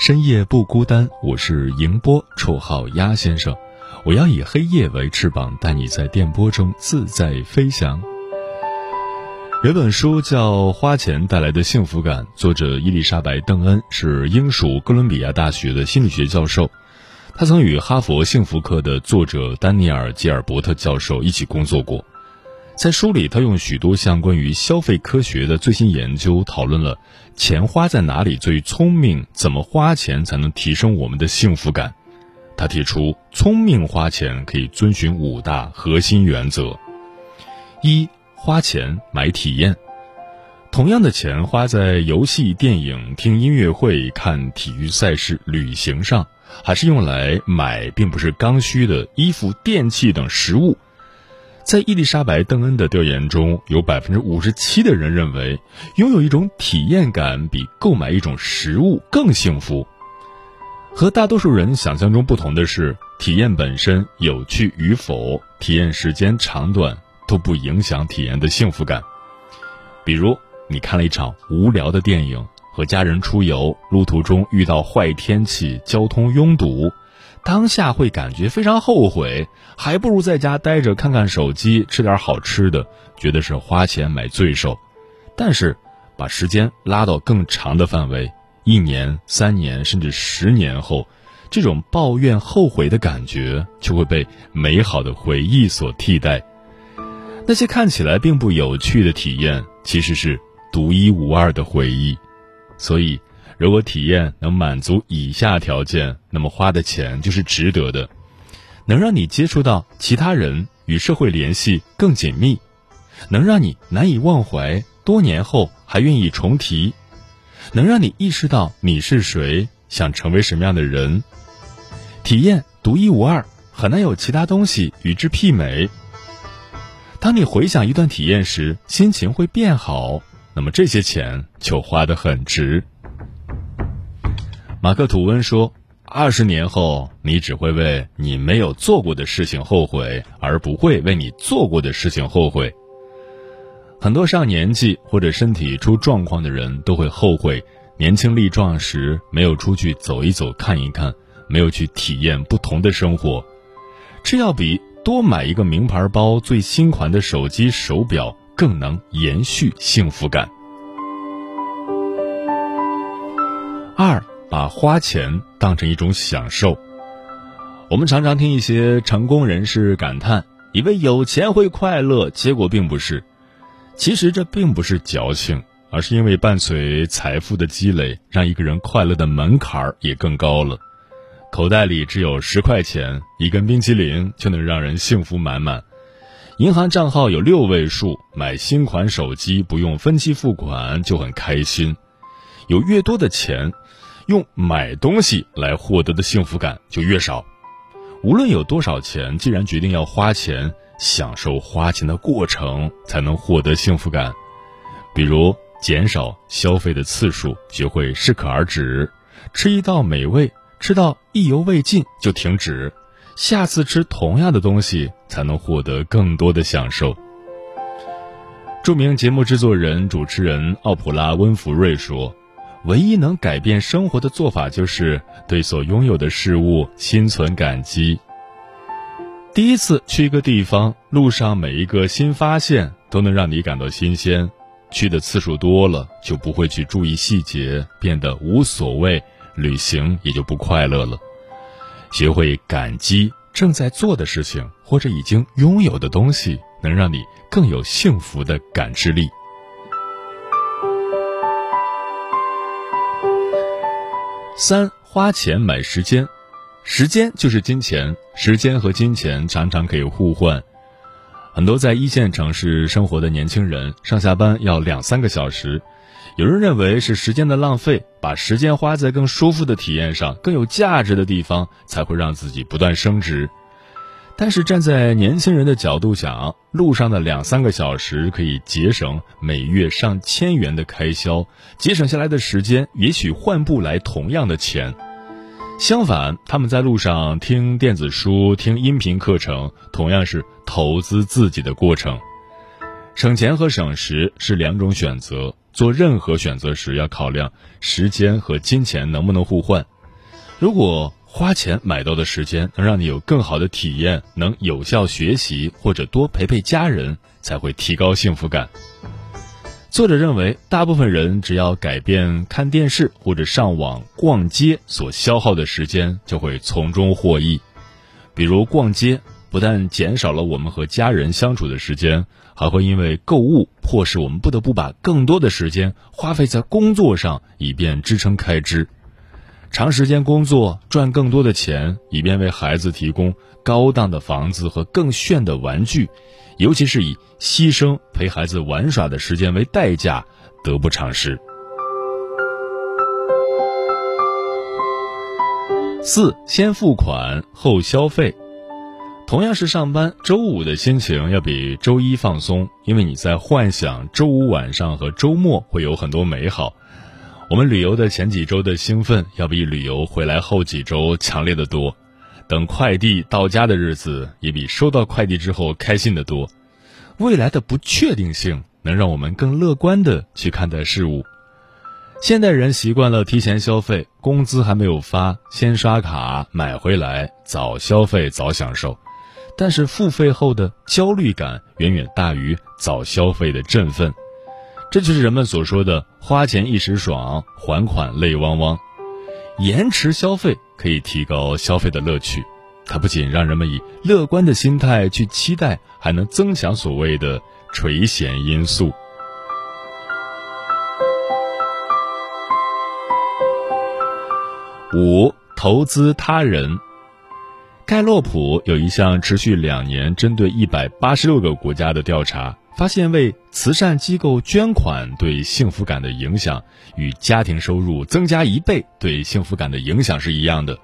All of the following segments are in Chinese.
深夜不孤单，我是迎波，绰号鸭先生。我要以黑夜为翅膀，带你在电波中自在飞翔。有本书叫《花钱带来的幸福感》，作者伊丽莎白·邓恩是英属哥伦比亚大学的心理学教授，他曾与哈佛幸福课的作者丹尼尔·吉尔伯特教授一起工作过。在书里，他用许多项关于消费科学的最新研究，讨论了钱花在哪里最聪明，怎么花钱才能提升我们的幸福感。他提出，聪明花钱可以遵循五大核心原则：一、花钱买体验。同样的钱花在游戏、电影、听音乐会、看体育赛事、旅行上，还是用来买并不是刚需的衣服、电器等实物。在伊丽莎白·邓恩的调研中，有百分之五十七的人认为，拥有一种体验感比购买一种食物更幸福。和大多数人想象中不同的是，体验本身有趣与否，体验时间长短都不影响体验的幸福感。比如，你看了一场无聊的电影，和家人出游，路途中遇到坏天气，交通拥堵。当下会感觉非常后悔，还不如在家待着看看手机，吃点好吃的，觉得是花钱买罪受。但是，把时间拉到更长的范围，一年、三年甚至十年后，这种抱怨后悔的感觉就会被美好的回忆所替代。那些看起来并不有趣的体验，其实是独一无二的回忆。所以。如果体验能满足以下条件，那么花的钱就是值得的。能让你接触到其他人，与社会联系更紧密；能让你难以忘怀，多年后还愿意重提；能让你意识到你是谁，想成为什么样的人。体验独一无二，很难有其他东西与之媲美。当你回想一段体验时，心情会变好，那么这些钱就花得很值。马克·吐温说：“二十年后，你只会为你没有做过的事情后悔，而不会为你做过的事情后悔。”很多上年纪或者身体出状况的人都会后悔年轻力壮时没有出去走一走、看一看，没有去体验不同的生活。这要比多买一个名牌包、最新款的手机、手表更能延续幸福感。二。把花钱当成一种享受。我们常常听一些成功人士感叹，以为有钱会快乐，结果并不是。其实这并不是矫情，而是因为伴随财富的积累，让一个人快乐的门槛也更高了。口袋里只有十块钱，一根冰淇淋就能让人幸福满满；银行账号有六位数，买新款手机不用分期付款就很开心。有越多的钱。用买东西来获得的幸福感就越少。无论有多少钱，既然决定要花钱，享受花钱的过程，才能获得幸福感。比如减少消费的次数，学会适可而止。吃一道美味，吃到意犹未尽就停止，下次吃同样的东西才能获得更多的享受。著名节目制作人、主持人奥普拉·温弗瑞说。唯一能改变生活的做法，就是对所拥有的事物心存感激。第一次去一个地方，路上每一个新发现都能让你感到新鲜。去的次数多了，就不会去注意细节，变得无所谓，旅行也就不快乐了。学会感激正在做的事情或者已经拥有的东西，能让你更有幸福的感知力。三花钱买时间，时间就是金钱，时间和金钱常常可以互换。很多在一线城市生活的年轻人，上下班要两三个小时。有人认为是时间的浪费，把时间花在更舒服的体验上、更有价值的地方，才会让自己不断升值。但是站在年轻人的角度想，路上的两三个小时可以节省每月上千元的开销，节省下来的时间也许换不来同样的钱。相反，他们在路上听电子书、听音频课程，同样是投资自己的过程。省钱和省时是两种选择，做任何选择时要考量时间和金钱能不能互换。如果花钱买到的时间能让你有更好的体验，能有效学习或者多陪陪家人，才会提高幸福感。作者认为，大部分人只要改变看电视或者上网、逛街所消耗的时间，就会从中获益。比如逛街，不但减少了我们和家人相处的时间，还会因为购物迫使我们不得不把更多的时间花费在工作上，以便支撑开支。长时间工作赚更多的钱，以便为孩子提供高档的房子和更炫的玩具。尤其是以牺牲陪孩子玩耍的时间为代价，得不偿失。四，先付款后消费。同样是上班，周五的心情要比周一放松，因为你在幻想周五晚上和周末会有很多美好。我们旅游的前几周的兴奋，要比旅游回来后几周强烈的多。等快递到家的日子，也比收到快递之后开心的多。未来的不确定性能让我们更乐观的去看待事物。现代人习惯了提前消费，工资还没有发，先刷卡买回来，早消费早享受。但是付费后的焦虑感远远大于早消费的振奋。这就是人们所说的“花钱一时爽，还款泪汪汪”。延迟消费可以提高消费的乐趣，它不仅让人们以乐观的心态去期待，还能增强所谓的垂涎因素。五、投资他人。盖洛普有一项持续两年、针对一百八十六个国家的调查。发现为慈善机构捐款对幸福感的影响，与家庭收入增加一倍对幸福感的影响是一样的。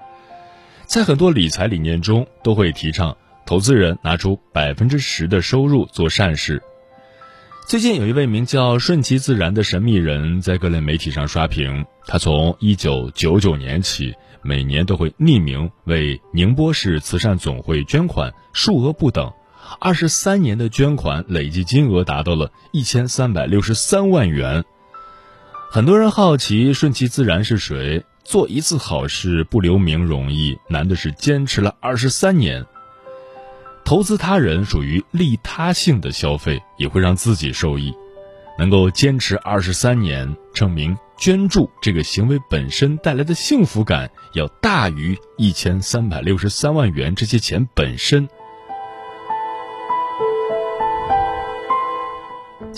在很多理财理念中，都会提倡投资人拿出百分之十的收入做善事。最近有一位名叫“顺其自然”的神秘人在各类媒体上刷屏，他从一九九九年起，每年都会匿名为宁波市慈善总会捐款，数额不等。二十三年的捐款累计金额达到了一千三百六十三万元。很多人好奇顺其自然是谁？做一次好事不留名容易，难的是坚持了二十三年。投资他人属于利他性的消费，也会让自己受益。能够坚持二十三年，证明捐助这个行为本身带来的幸福感要大于一千三百六十三万元这些钱本身。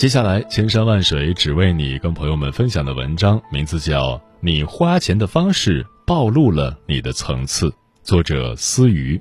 接下来，千山万水只为你，跟朋友们分享的文章名字叫《你花钱的方式暴露了你的层次》，作者思雨。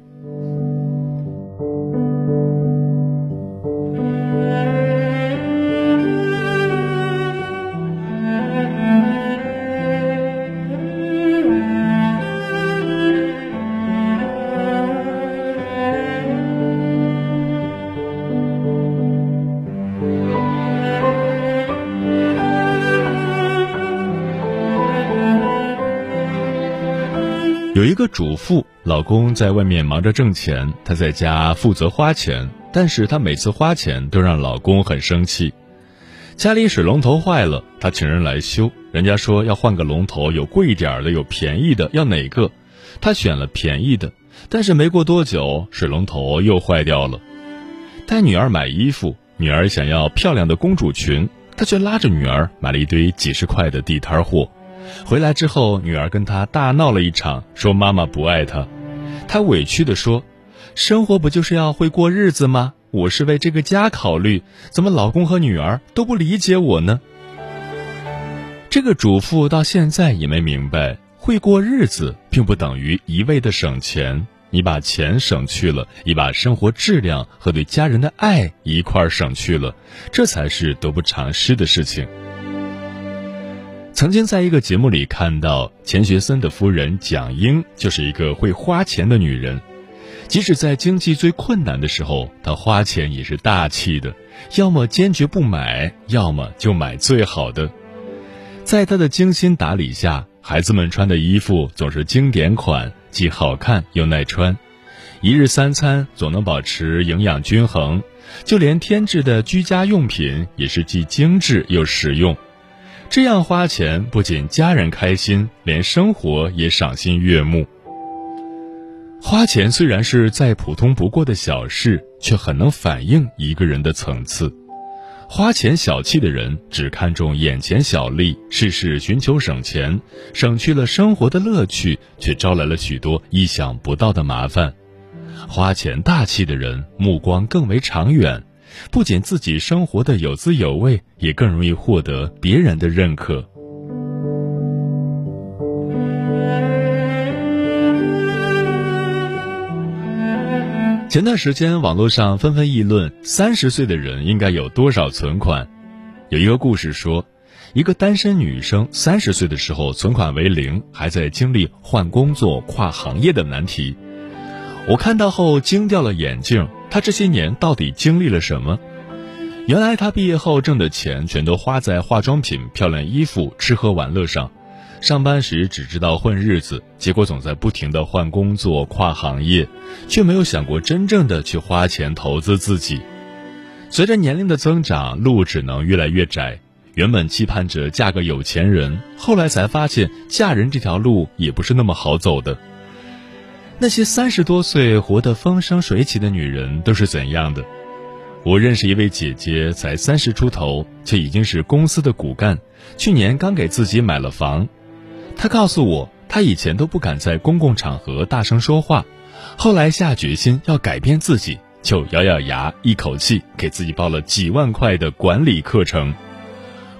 有一个主妇，老公在外面忙着挣钱，她在家负责花钱。但是她每次花钱都让老公很生气。家里水龙头坏了，她请人来修，人家说要换个龙头，有贵一点的，有便宜的，要哪个？她选了便宜的，但是没过多久，水龙头又坏掉了。带女儿买衣服，女儿想要漂亮的公主裙，她却拉着女儿买了一堆几十块的地摊货。回来之后，女儿跟他大闹了一场，说妈妈不爱他。他委屈地说：“生活不就是要会过日子吗？我是为这个家考虑，怎么老公和女儿都不理解我呢？”这个主妇到现在也没明白，会过日子并不等于一味的省钱。你把钱省去了，你把生活质量和对家人的爱一块儿省去了，这才是得不偿失的事情。曾经在一个节目里看到钱学森的夫人蒋英就是一个会花钱的女人，即使在经济最困难的时候，她花钱也是大气的，要么坚决不买，要么就买最好的。在她的精心打理下，孩子们穿的衣服总是经典款。既好看又耐穿，一日三餐总能保持营养均衡，就连添置的居家用品也是既精致又实用。这样花钱不仅家人开心，连生活也赏心悦目。花钱虽然是再普通不过的小事，却很能反映一个人的层次。花钱小气的人只看重眼前小利，事事寻求省钱，省去了生活的乐趣，却招来了许多意想不到的麻烦。花钱大气的人目光更为长远，不仅自己生活的有滋有味，也更容易获得别人的认可。前段时间，网络上纷纷议论三十岁的人应该有多少存款。有一个故事说，一个单身女生三十岁的时候存款为零，还在经历换工作、跨行业的难题。我看到后惊掉了眼镜，她这些年到底经历了什么？原来她毕业后挣的钱全都花在化妆品、漂亮衣服、吃喝玩乐上。上班时只知道混日子，结果总在不停的换工作、跨行业，却没有想过真正的去花钱投资自己。随着年龄的增长，路只能越来越窄。原本期盼着嫁个有钱人，后来才发现嫁人这条路也不是那么好走的。那些三十多岁活得风生水起的女人都是怎样的？我认识一位姐姐，才三十出头，却已经是公司的骨干，去年刚给自己买了房。他告诉我，他以前都不敢在公共场合大声说话，后来下决心要改变自己，就咬咬牙，一口气给自己报了几万块的管理课程。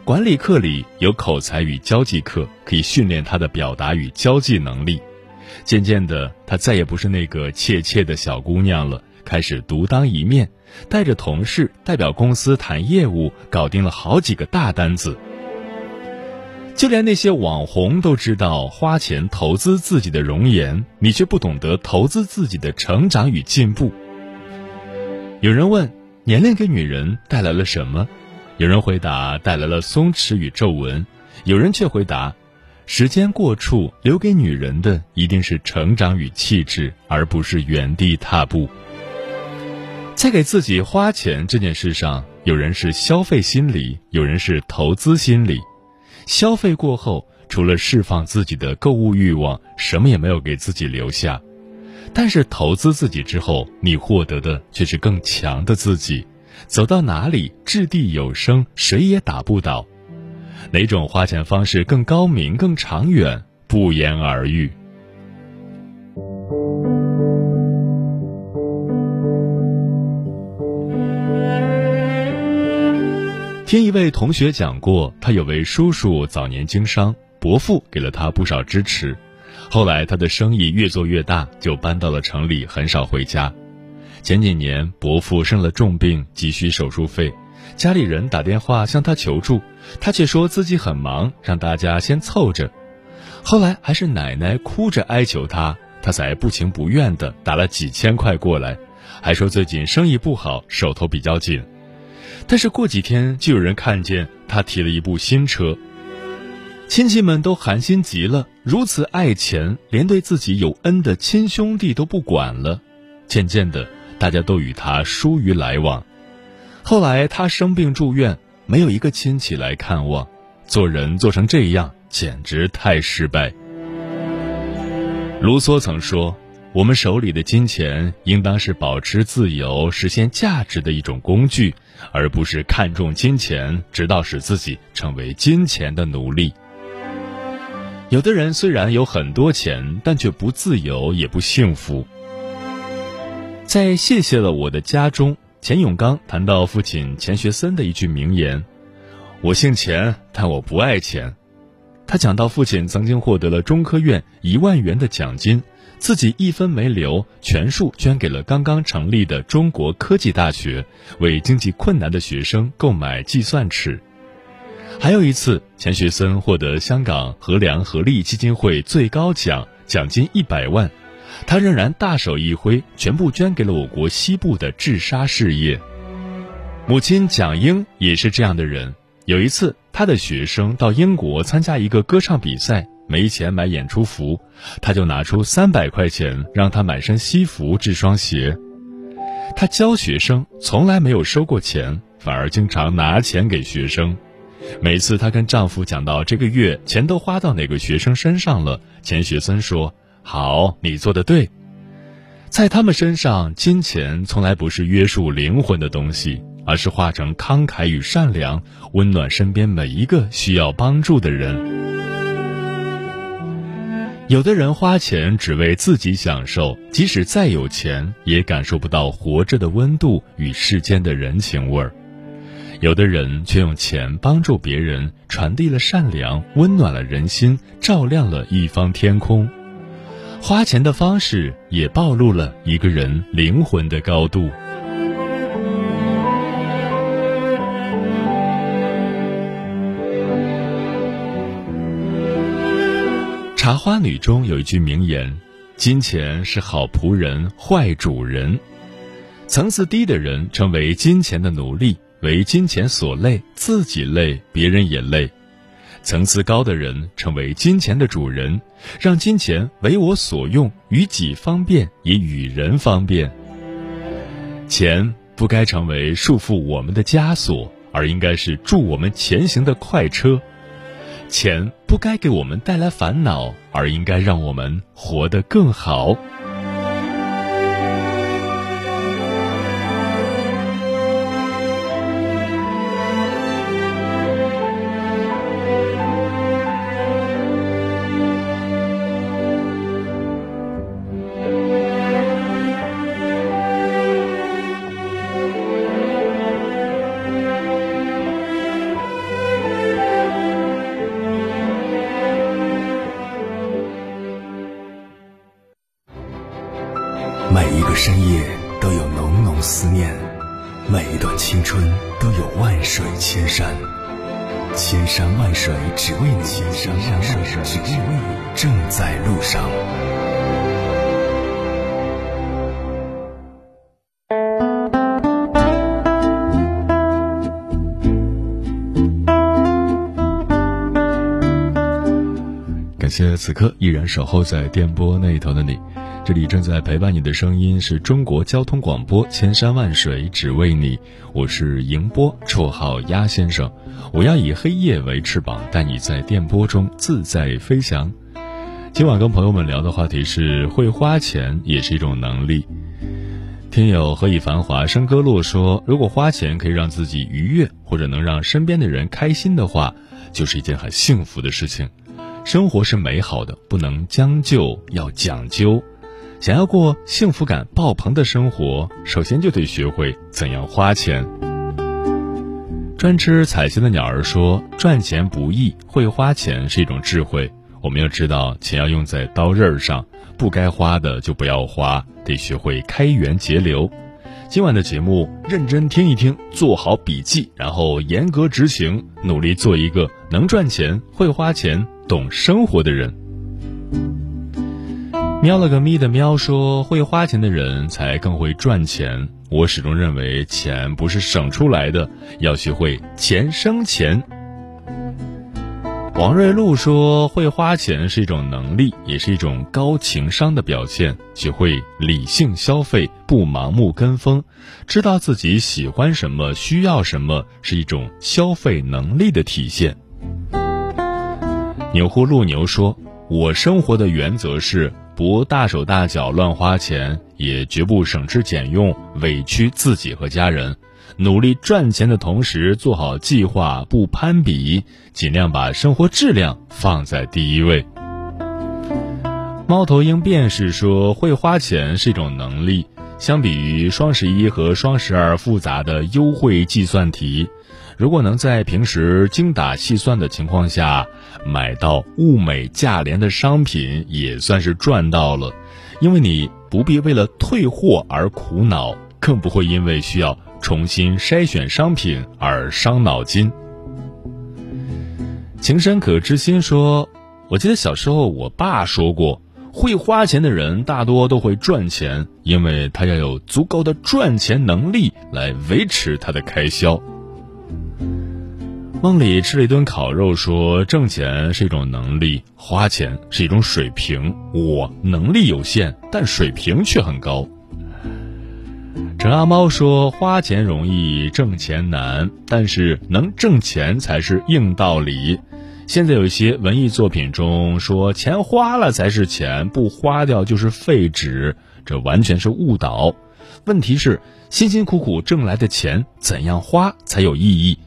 管理课里有口才与交际课，可以训练他的表达与交际能力。渐渐的，她再也不是那个怯怯的小姑娘了，开始独当一面，带着同事代表公司谈业务，搞定了好几个大单子。就连那些网红都知道花钱投资自己的容颜，你却不懂得投资自己的成长与进步。有人问：年龄给女人带来了什么？有人回答：带来了松弛与皱纹。有人却回答：时间过处，留给女人的一定是成长与气质，而不是原地踏步。在给自己花钱这件事上，有人是消费心理，有人是投资心理。消费过后，除了释放自己的购物欲望，什么也没有给自己留下。但是投资自己之后，你获得的却是更强的自己。走到哪里掷地有声，谁也打不倒。哪种花钱方式更高明、更长远，不言而喻。听一位同学讲过，他有位叔叔早年经商，伯父给了他不少支持。后来他的生意越做越大，就搬到了城里，很少回家。前几年伯父生了重病，急需手术费，家里人打电话向他求助，他却说自己很忙，让大家先凑着。后来还是奶奶哭着哀求他，他才不情不愿地打了几千块过来，还说最近生意不好，手头比较紧。但是过几天就有人看见他提了一部新车，亲戚们都寒心极了。如此爱钱，连对自己有恩的亲兄弟都不管了。渐渐的，大家都与他疏于来往。后来他生病住院，没有一个亲戚来看望。做人做成这样，简直太失败。卢梭曾说。我们手里的金钱应当是保持自由、实现价值的一种工具，而不是看重金钱，直到使自己成为金钱的奴隶。有的人虽然有很多钱，但却不自由，也不幸福。在《谢谢了我的家》中，钱永刚谈到父亲钱学森的一句名言：“我姓钱，但我不爱钱。”他讲到父亲曾经获得了中科院一万元的奖金，自己一分没留，全数捐给了刚刚成立的中国科技大学，为经济困难的学生购买计算尺。还有一次，钱学森获得香港和良合力基金会最高奖，奖金一百万，他仍然大手一挥，全部捐给了我国西部的治沙事业。母亲蒋英也是这样的人。有一次，他的学生到英国参加一个歌唱比赛，没钱买演出服，他就拿出三百块钱让他买身西服、制双鞋。他教学生从来没有收过钱，反而经常拿钱给学生。每次她跟丈夫讲到这个月钱都花到哪个学生身上了，钱学森说：“好，你做的对。”在他们身上，金钱从来不是约束灵魂的东西，而是化成慷慨与善良，温暖身边每一个需要帮助的人。有的人花钱只为自己享受，即使再有钱，也感受不到活着的温度与世间的人情味儿。有的人却用钱帮助别人，传递了善良，温暖了人心，照亮了一方天空。花钱的方式也暴露了一个人灵魂的高度。茶花女中有一句名言：“金钱是好仆人，坏主人。”层次低的人成为金钱的奴隶。为金钱所累，自己累，别人也累；层次高的人成为金钱的主人，让金钱为我所用，与己方便，也与人方便。钱不该成为束缚我们的枷锁，而应该是助我们前行的快车。钱不该给我们带来烦恼，而应该让我们活得更好。山万水只为你，千山万水只为你，正在路上。感谢此刻依然守候在电波那一头的你。这里正在陪伴你的声音是中国交通广播，千山万水只为你，我是迎波，绰号鸭先生。我要以黑夜为翅膀，带你在电波中自在飞翔。今晚跟朋友们聊的话题是：会花钱也是一种能力。听友何以繁华笙歌落说，如果花钱可以让自己愉悦，或者能让身边的人开心的话，就是一件很幸福的事情。生活是美好的，不能将就，要讲究。想要过幸福感爆棚的生活，首先就得学会怎样花钱。专吃彩线的鸟儿说：“赚钱不易，会花钱是一种智慧。我们要知道，钱要用在刀刃上，不该花的就不要花，得学会开源节流。”今晚的节目认真听一听，做好笔记，然后严格执行，努力做一个能赚钱、会花钱、懂生活的人。喵了个咪的喵说：“会花钱的人才更会赚钱。我始终认为，钱不是省出来的，要学会钱生钱。”王瑞露说：“会花钱是一种能力，也是一种高情商的表现。学会理性消费，不盲目跟风，知道自己喜欢什么、需要什么，是一种消费能力的体现。”牛户路牛说：“我生活的原则是。”不大手大脚乱花钱，也绝不省吃俭用委屈自己和家人。努力赚钱的同时，做好计划，不攀比，尽量把生活质量放在第一位。猫头鹰便是说，会花钱是一种能力。相比于双十一和双十二复杂的优惠计算题，如果能在平时精打细算的情况下买到物美价廉的商品，也算是赚到了。因为你不必为了退货而苦恼，更不会因为需要重新筛选商品而伤脑筋。情深可知心说：“我记得小时候我爸说过。”会花钱的人大多都会赚钱，因为他要有足够的赚钱能力来维持他的开销。梦里吃了一顿烤肉，说挣钱是一种能力，花钱是一种水平。我能力有限，但水平却很高。陈阿猫说花钱容易，挣钱难，但是能挣钱才是硬道理。现在有一些文艺作品中说钱花了才是钱，不花掉就是废纸，这完全是误导。问题是辛辛苦苦挣来的钱怎样花才有意义？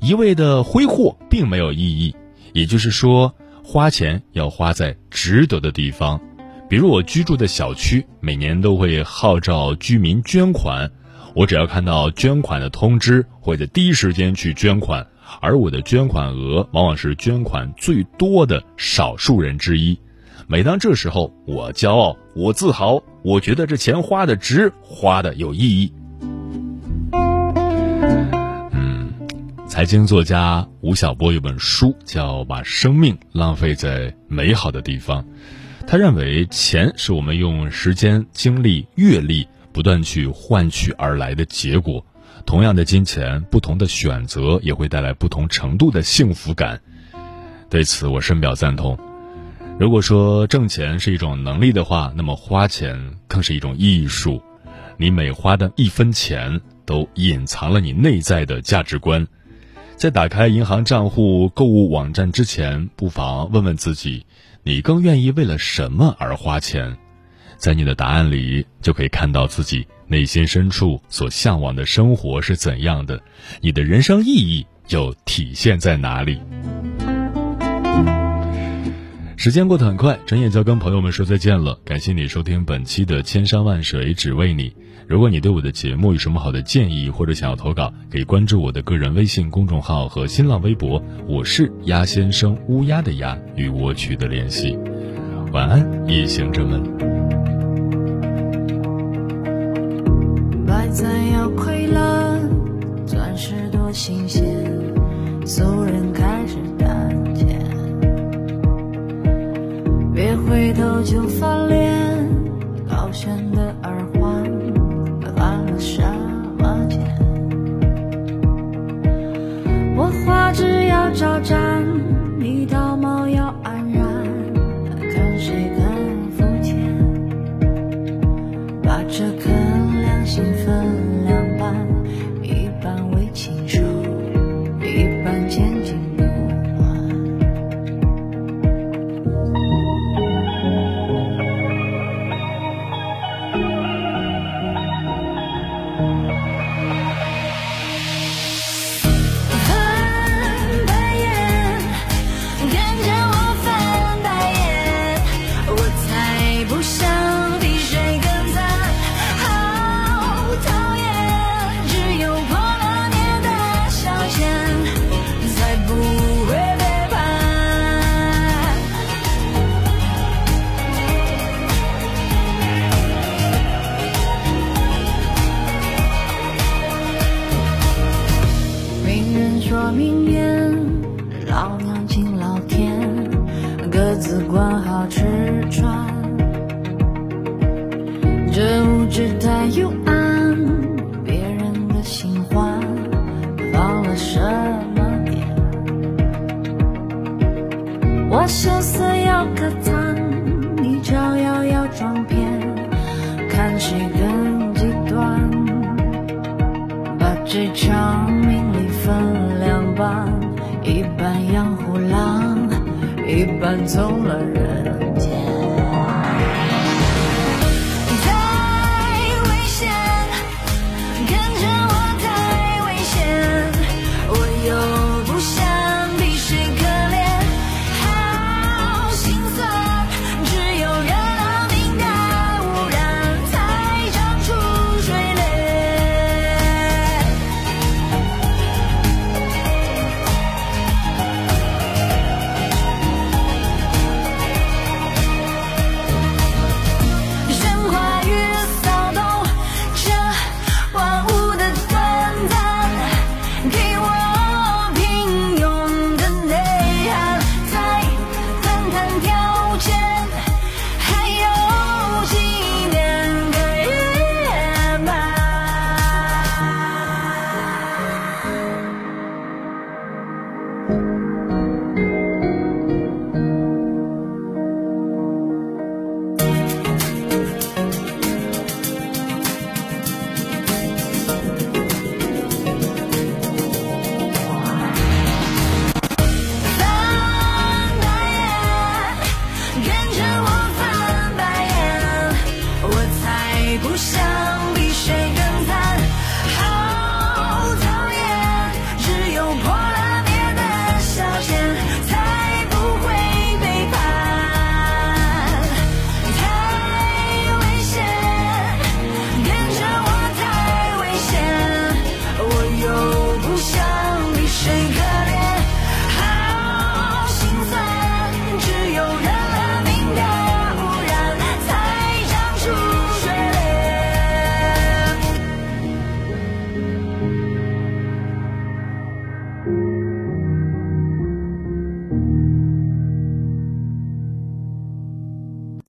一味的挥霍并没有意义。也就是说，花钱要花在值得的地方。比如我居住的小区每年都会号召居民捐款，我只要看到捐款的通知，会在第一时间去捐款。而我的捐款额往往是捐款最多的少数人之一。每当这时候，我骄傲，我自豪，我觉得这钱花的值，花的有意义。嗯，财经作家吴晓波有本书叫《把生命浪费在美好的地方》，他认为钱是我们用时间、精力、阅历不断去换取而来的结果。同样的金钱，不同的选择也会带来不同程度的幸福感。对此，我深表赞同。如果说挣钱是一种能力的话，那么花钱更是一种艺术。你每花的一分钱，都隐藏了你内在的价值观。在打开银行账户、购物网站之前，不妨问问自己：你更愿意为了什么而花钱？在你的答案里，就可以看到自己。内心深处所向往的生活是怎样的？你的人生意义又体现在哪里？时间过得很快，转眼就要跟朋友们说再见了。感谢你收听本期的《千山万水只为你》。如果你对我的节目有什么好的建议，或者想要投稿，可以关注我的个人微信公众号和新浪微博，我是鸭先生乌鸦的鸭，与我取得联系。晚安，夜行者们。再要亏了，钻石多新鲜，俗人开始胆怯，别回头就翻脸，高悬的耳环，换了什么钱？我花只要招展，坚定